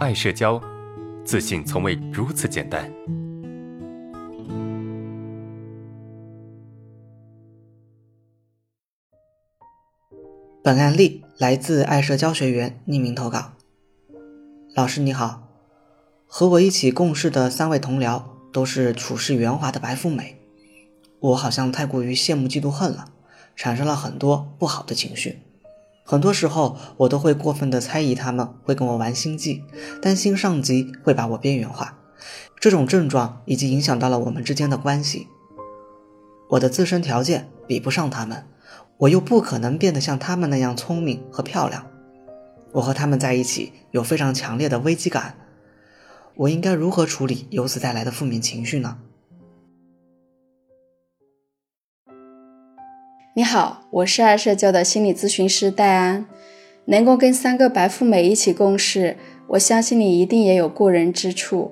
爱社交，自信从未如此简单。本案例来自爱社交学员匿名投稿。老师你好，和我一起共事的三位同僚都是处事圆滑的白富美，我好像太过于羡慕嫉妒恨了，产生了很多不好的情绪。很多时候，我都会过分的猜疑他们会跟我玩心计，担心上级会把我边缘化。这种症状已经影响到了我们之间的关系。我的自身条件比不上他们。我又不可能变得像他们那样聪明和漂亮，我和他们在一起有非常强烈的危机感，我应该如何处理由此带来的负面情绪呢？你好，我是爱社交的心理咨询师戴安，能够跟三个白富美一起共事，我相信你一定也有过人之处。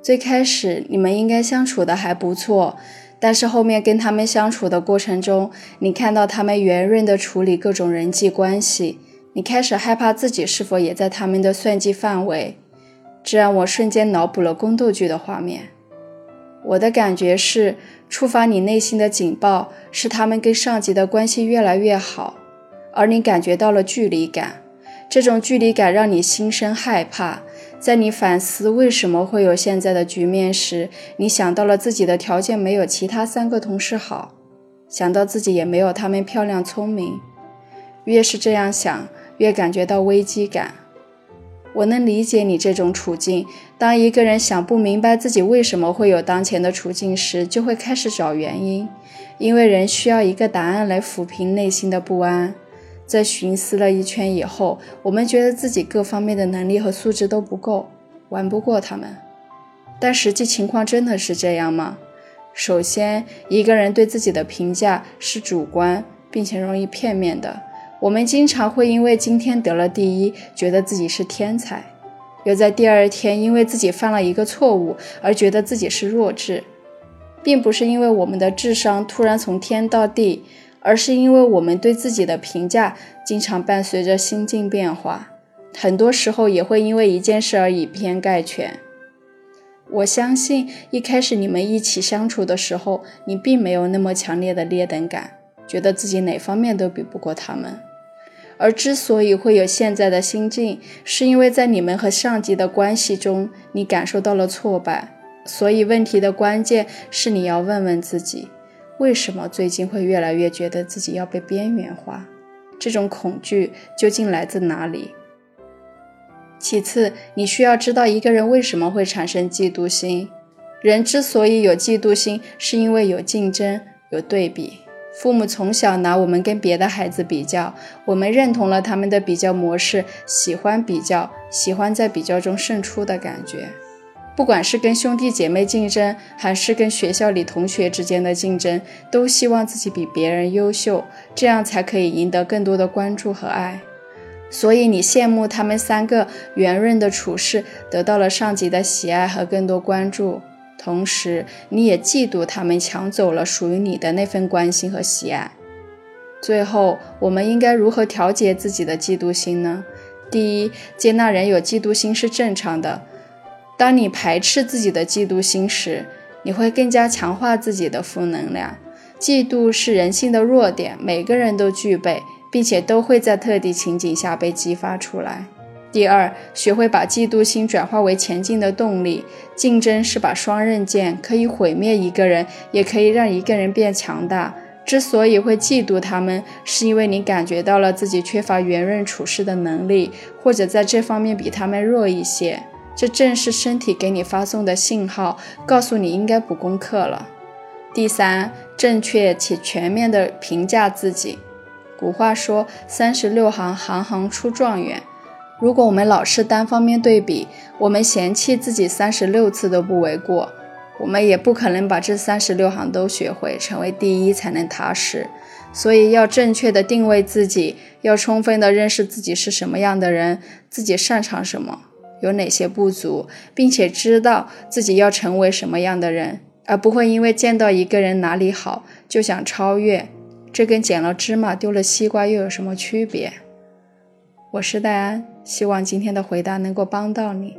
最开始你们应该相处的还不错。但是后面跟他们相处的过程中，你看到他们圆润的处理各种人际关系，你开始害怕自己是否也在他们的算计范围，这让我瞬间脑补了宫斗剧的画面。我的感觉是，触发你内心的警报是他们跟上级的关系越来越好，而你感觉到了距离感，这种距离感让你心生害怕。在你反思为什么会有现在的局面时，你想到了自己的条件没有其他三个同事好，想到自己也没有他们漂亮聪明。越是这样想，越感觉到危机感。我能理解你这种处境。当一个人想不明白自己为什么会有当前的处境时，就会开始找原因，因为人需要一个答案来抚平内心的不安。在寻思了一圈以后，我们觉得自己各方面的能力和素质都不够，玩不过他们。但实际情况真的是这样吗？首先，一个人对自己的评价是主观并且容易片面的。我们经常会因为今天得了第一，觉得自己是天才；又在第二天因为自己犯了一个错误而觉得自己是弱智，并不是因为我们的智商突然从天到地。而是因为我们对自己的评价经常伴随着心境变化，很多时候也会因为一件事而以偏概全。我相信一开始你们一起相处的时候，你并没有那么强烈的劣等感，觉得自己哪方面都比不过他们。而之所以会有现在的心境，是因为在你们和上级的关系中，你感受到了挫败。所以问题的关键是你要问问自己。为什么最近会越来越觉得自己要被边缘化？这种恐惧究竟来自哪里？其次，你需要知道一个人为什么会产生嫉妒心。人之所以有嫉妒心，是因为有竞争、有对比。父母从小拿我们跟别的孩子比较，我们认同了他们的比较模式，喜欢比较，喜欢在比较中胜出的感觉。不管是跟兄弟姐妹竞争，还是跟学校里同学之间的竞争，都希望自己比别人优秀，这样才可以赢得更多的关注和爱。所以你羡慕他们三个圆润的处事，得到了上级的喜爱和更多关注，同时你也嫉妒他们抢走了属于你的那份关心和喜爱。最后，我们应该如何调节自己的嫉妒心呢？第一，接纳人有嫉妒心是正常的。当你排斥自己的嫉妒心时，你会更加强化自己的负能量。嫉妒是人性的弱点，每个人都具备，并且都会在特定情景下被激发出来。第二，学会把嫉妒心转化为前进的动力。竞争是把双刃剑，可以毁灭一个人，也可以让一个人变强大。之所以会嫉妒他们，是因为你感觉到了自己缺乏圆润处事的能力，或者在这方面比他们弱一些。这正是身体给你发送的信号，告诉你应该补功课了。第三，正确且全面的评价自己。古话说：“三十六行，行行出状元。”如果我们老是单方面对比，我们嫌弃自己三十六次都不为过。我们也不可能把这三十六行都学会，成为第一才能踏实。所以，要正确的定位自己，要充分的认识自己是什么样的人，自己擅长什么。有哪些不足，并且知道自己要成为什么样的人，而不会因为见到一个人哪里好就想超越，这跟捡了芝麻丢了西瓜又有什么区别？我是戴安，希望今天的回答能够帮到你。